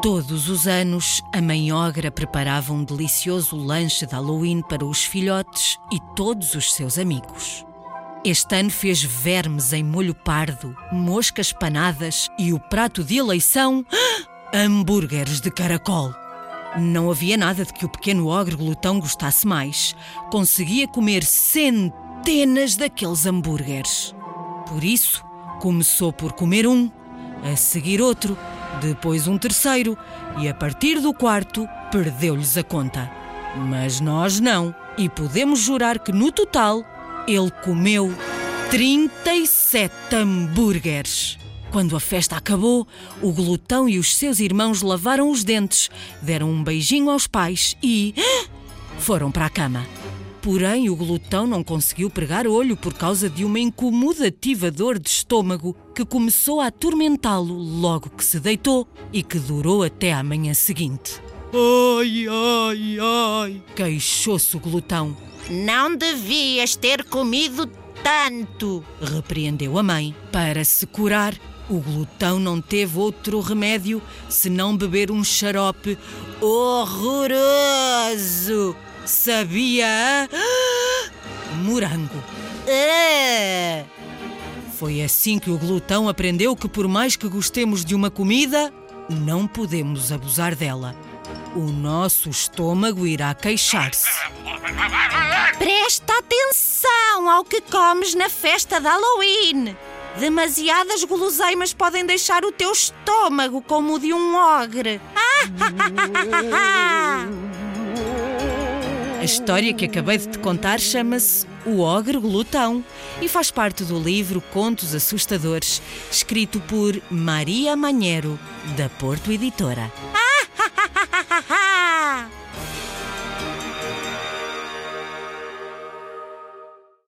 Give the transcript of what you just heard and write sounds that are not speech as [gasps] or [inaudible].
Todos os anos, a mãe Ogra preparava um delicioso lanche de Halloween para os filhotes e todos os seus amigos. Este ano fez vermes em molho pardo, moscas panadas e o prato de eleição [gasps] hambúrgueres de caracol. Não havia nada de que o pequeno ogre glutão gostasse mais. Conseguia comer centenas daqueles hambúrgueres. Por isso, começou por comer um, a seguir outro, depois um terceiro e a partir do quarto perdeu-lhes a conta. Mas nós não, e podemos jurar que no total ele comeu 37 hambúrgueres. Quando a festa acabou, o glutão e os seus irmãos lavaram os dentes, deram um beijinho aos pais e. [gasps] foram para a cama. Porém, o glutão não conseguiu pregar olho por causa de uma incomodativa dor de estômago que começou a atormentá-lo logo que se deitou e que durou até à manhã seguinte. Ai, ai, ai! Queixou-se o glutão. Não devias ter comido tanto, repreendeu a mãe. Para se curar, o glutão não teve outro remédio senão beber um xarope horroroso. Sabia a [gasps] morango. Ah, Foi assim que o glutão aprendeu que, por mais que gostemos de uma comida, não podemos abusar dela. O nosso estômago irá queixar-se. presta atenção ao que comes na festa de Halloween. Demasiadas guloseimas podem deixar o teu estômago como o de um ogre. [laughs] [laughs] A história que acabei de te contar chama-se O Ogre Glutão e faz parte do livro Contos Assustadores, escrito por Maria Manheiro, da Porto Editora.